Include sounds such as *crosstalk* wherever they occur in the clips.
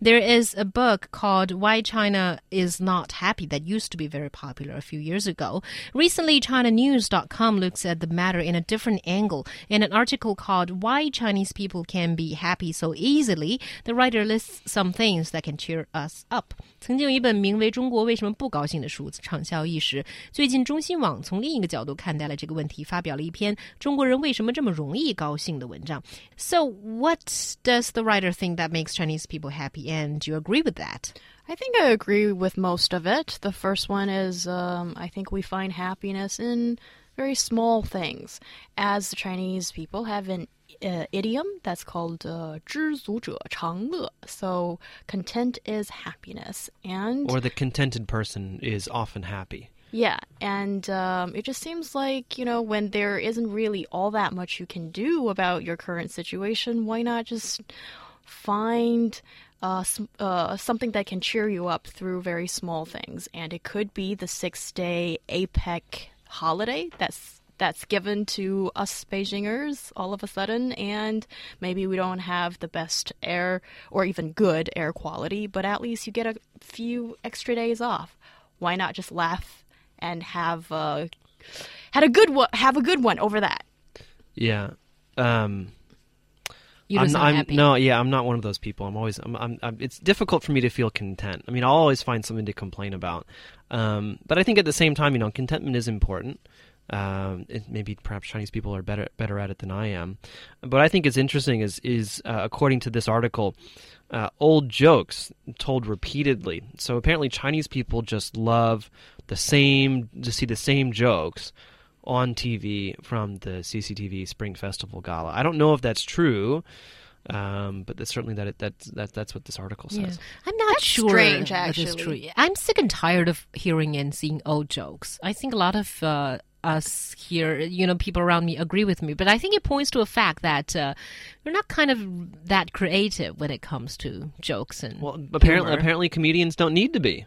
There is a book called Why China is Not Happy that used to be very popular a few years ago. Recently, ChinaNews.com looks at the matter in a different angle. In an article called Why Chinese People Can Be Happy So Easily, the writer lists some things that can cheer us up. 曾经有一本名为《中国为什么不高兴》的书畅销一时。最近，中新网从另一个角度看待了这个问题，发表了一篇《中国人为什么这么容易高兴》的文章。So, what does the writer think that makes Chinese people happy, and do you agree with that? I think I agree with most of it. The first one is um, I think we find happiness in very small things. As the Chinese people have an uh, idiom that's called uh, 知足者常乐. So content is happiness, and Or the contented person is often happy. yeah, and um, it just seems like you know when there isn't really all that much you can do about your current situation, why not just find uh, uh, something that can cheer you up through very small things? And it could be the six-day APEC holiday that's that's given to us Beijingers all of a sudden, and maybe we don't have the best air or even good air quality, but at least you get a few extra days off. Why not just laugh and have uh, had a good one, have a good one over that? Yeah. Um, You I'm, not I'm- happy. no, yeah, I'm not one of those people. I'm always, I'm, I'm, I'm, it's difficult for me to feel content. I mean, I'll always find something to complain about. Um, but I think at the same time, you know, contentment is important. Um, it, maybe perhaps Chinese people are better better at it than I am. But I think it's interesting is is uh, according to this article, uh, old jokes told repeatedly. So apparently, Chinese people just love the same to see the same jokes on TV from the CCTV Spring Festival Gala. I don't know if that's true, um, but that's certainly that it, that's that, that's what this article says. Yeah. I'm not That's sure strange, that is actually. true. I'm sick and tired of hearing and seeing old jokes. I think a lot of uh, us here, you know, people around me agree with me, but I think it points to a fact that uh, we're not kind of that creative when it comes to jokes and Well, apparently, humor. apparently, comedians don't need to be.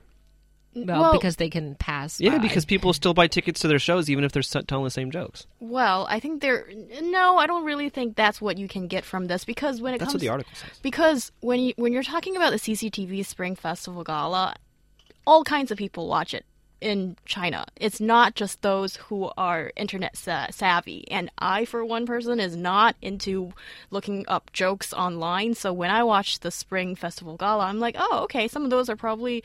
Well, well- because they can pass. Yeah, by. because people still buy tickets to their shows even if they're telling the same jokes. Well, I think there. No, I don't really think that's what you can get from this because when it That's comes what the article says. because when you when you're talking about the CCTV Spring Festival Gala, all kinds of people watch it in China. It's not just those who are internet sa- savvy. And I, for one person, is not into looking up jokes online. So when I watch the Spring Festival Gala, I'm like, oh, okay, some of those are probably,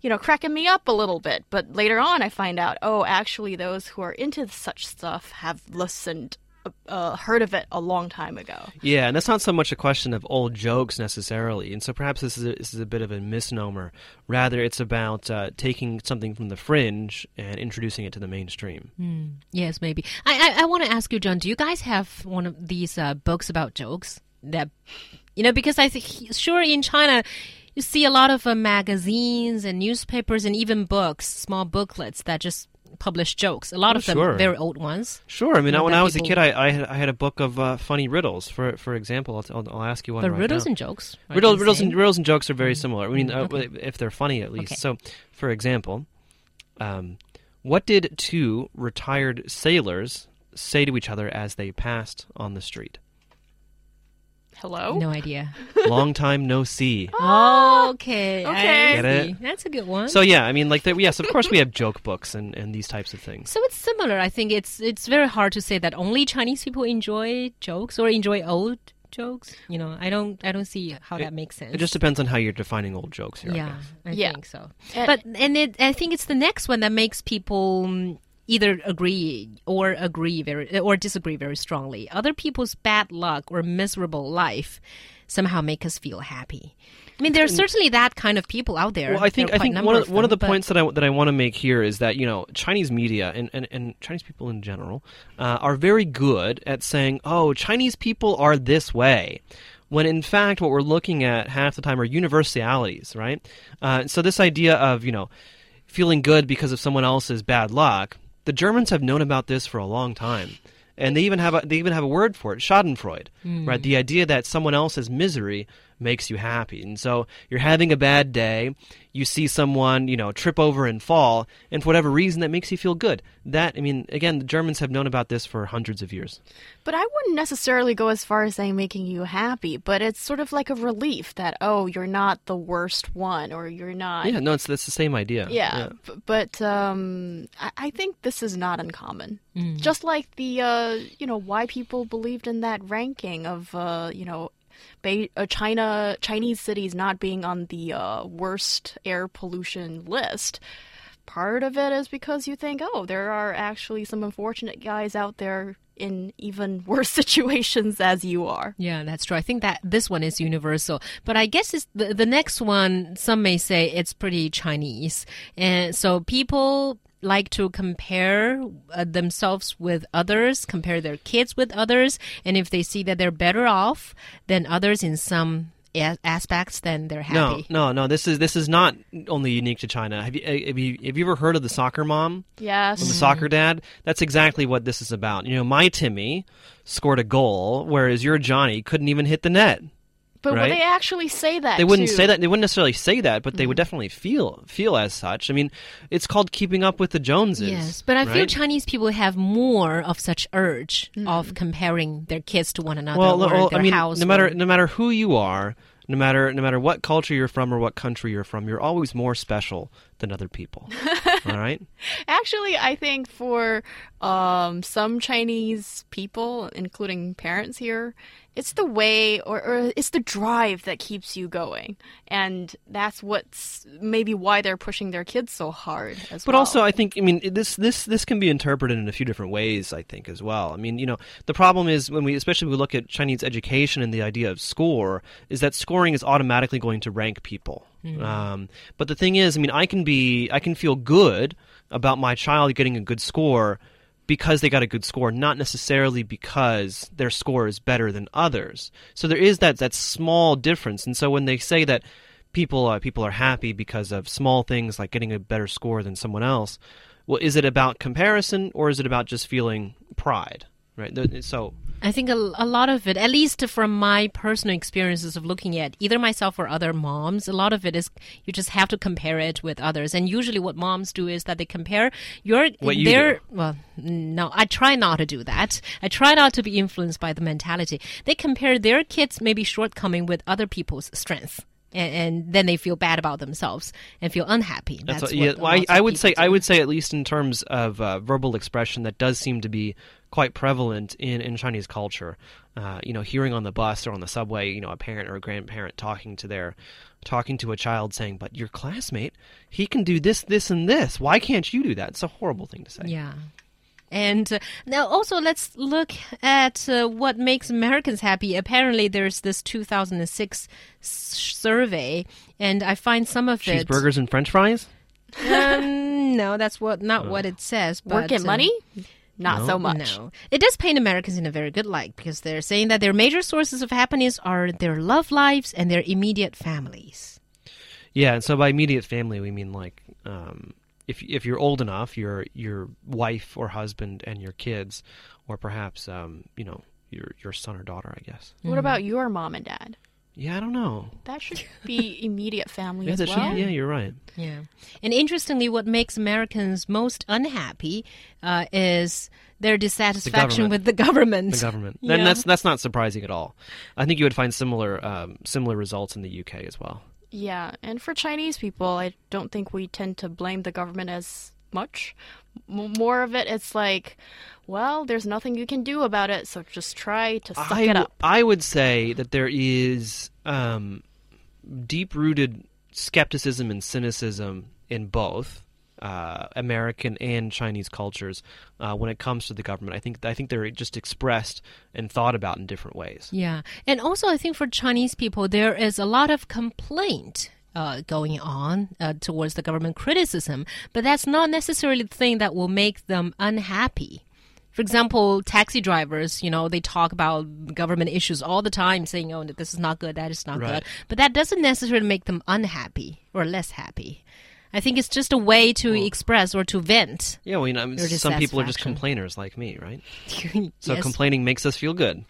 you know, cracking me up a little bit. But later on, I find out, oh, actually, those who are into such stuff have listened. Uh, heard of it a long time ago. Yeah, and that's not so much a question of old jokes necessarily, and so perhaps this is a, this is a bit of a misnomer. Rather, it's about uh, taking something from the fringe and introducing it to the mainstream. Yes, maybe. I I, I want to ask you, John. Do you guys have one of these uh, books about jokes that you know? Because I think sure in China. You see a lot of uh, magazines and newspapers and even books, small booklets that just publish jokes. A lot Oh, of them sure. very old ones. Sure, I mean, when I was a kid, I, I, had, I had a book of uh, funny riddles. For for example, I'll, I'll, I'll ask you one But right riddles now. and jokes. are riddles, riddles, and, riddles and jokes are very similar. I mean, uh, okay. if they're funny at least. Okay. So, for example, um, what did two retired sailors say to each other as they passed on the street? Hello? No idea. *laughs* Long time no see. *laughs* okay. Okay. Get it? That's a good one. So yeah, I mean, like, there, yes, of course we have joke books and, and these types of things. So it's similar. I think it's it's very hard to say that only Chinese people enjoy jokes or enjoy old jokes. You know, I don't I don't see how that makes sense. It just depends on how you're defining old jokes here. I yeah, guess. I Yeah. think so. And- but and it I think it's the next one that makes people mm, either agree or agree very or disagree very strongly. Other people's bad luck or miserable life somehow make us feel happy. I mean, there's certainly that kind of people out there. Well, I think I think one of, one of the but- points that I that I want to make here is that you know Chinese media and and, and Chinese people in general uh, are very good at saying, "Oh, Chinese people are this way." When in fact, what we're looking at half the time are universalities, right? Uh, so this idea of you know feeling good because of someone else's bad luck, the Germans have known about this for a long time, and they even have a, they even have a word for it, Schadenfreude, right? Hmm. The idea that someone else's misery makes you happy. And so you're having a bad day, you see someone, you know, trip over and fall, and for whatever reason that makes you feel good. That I mean, again, the Germans have known about this for hundreds of years. But I wouldn't necessarily go as far as saying making you happy, but it's sort of like a relief that oh, you're not the worst one or you're not Yeah, no, it's that's the same idea. Yeah, b- but um, I, I think this is not uncommon. Just like the uh, you know why people believed in that ranking of uh, you know. Be- uh, China Chinese cities not being on the uh, worst air pollution list. Part of it is because you think, oh, there are actually some unfortunate guys out there in even *laughs* worse situations as you are. Yeah, that's true. I think that this one is universal, but I guess it's the the next one. Some may say it's pretty Chinese, and so people like to compare uh, themselves with others, compare their kids with others, and if they see that they're better off than others in some aspects, then they're happy. no, no. no. This is this is not only unique to China. Have you uh, have you have you ever heard of the soccer mom? Yes. the soccer dad. That's exactly what this is about. You know, my Timmy scored a goal, whereas your Johnny couldn't even hit the net. But right? would they actually say that? They wouldn't too? say that. They wouldn't necessarily say that, but they Mm-hmm. would definitely feel feel as such. I mean, it's called keeping up with the Joneses. Yes, but I feel? Chinese people have more of such urge of comparing their kids to one another well, or well, their I mean, house. no matter or- no matter who you are, no matter no matter what culture you're from or what country you're from, you're always more special than other people. *laughs* All right. *laughs* Actually, I think for um, some Chinese people, including parents here, it's the way or, or it's the drive that keeps you going, and that's what's maybe why they're pushing their kids so hard as But well. also, I think I mean this this this can be interpreted in a few different ways. I think as well. I mean, you know, the problem is when we, especially when we look at Chinese education and the idea of score, is that scoring is automatically going to rank people. Um, but the thing is, I mean, I can be I can feel good about my child getting a good score because they got a good score, not necessarily because their score is better than others. So there is that that small difference. And so when they say that people uh, people are happy because of small things like getting a better score than someone else, well, is it about comparison or is it about just feeling pride? Right. So I think a, a lot of it, at least from my personal experiences of looking at either myself or other moms, a lot of it is you just have to compare it with others. And usually, what moms do is that they compare your What you their do. well, no, I try not to do that. I try not to be influenced by the mentality. They compare their kids' maybe shortcoming with other people's strengths. And, and then they feel bad about themselves and feel unhappy. That's, what- what yeah. Well, I, I would say I would say at least in terms of uh, verbal expression, that does seem to be quite prevalent in, in Chinese culture. Uh, you know, hearing on the bus or on the subway, you know, a parent or a grandparent talking to their talking to a child saying, "But your classmate, he can do this, this, and this. Why can't you do that?" It's a horrible thing to say. Yeah. And uh, now also let's look at uh, what makes Americans happy. Apparently, there's this 2006 s- survey, and I find some of it. Cheeseburgers and French fries. Um, no, that's what not what it says. But, work and uh, money, not no. so much. No, it does paint Americans in a very good light because they're saying that their major sources of happiness are their love lives and their immediate families. Yeah, and so by immediate family we mean like um, if if you're old enough, your your wife or husband and your kids, or perhaps um, you know your your son or daughter, I guess. What about your mom and dad? Yeah, I don't know. That should be *laughs* immediate family Yeah, as well. should, yeah, you're right. Yeah. And interestingly, what makes Americans most unhappy uh, is their dissatisfaction government. with the government. The government, *laughs* Yeah. and that's that's not surprising at all. I think you would find similar um, similar results in the UK as well. Yeah, and for Chinese people, I don't think we tend to blame the government as much. M- more of it, it's like, well, there's nothing you can do about it, so just try to suck I it up. I would say that there is um, deep rooted skepticism and cynicism in both uh, American and Chinese cultures uh, when it comes to the government. I think I think they're just expressed and thought about in different ways. Yeah. And also, I think for Chinese people, there is a lot of complaint. Uh, going on uh, towards the government criticism, but that's not necessarily the thing that will make them unhappy. For example, taxi drivers, you know, they talk about government issues all the time, saying, oh, this is not good, that is not Right. good. But that doesn't necessarily make them unhappy or less happy. I think it's just a way to express or to vent. Yeah, well, you know, I mean, some people are just complainers like me, right? *laughs* So Yes. complaining makes us feel good.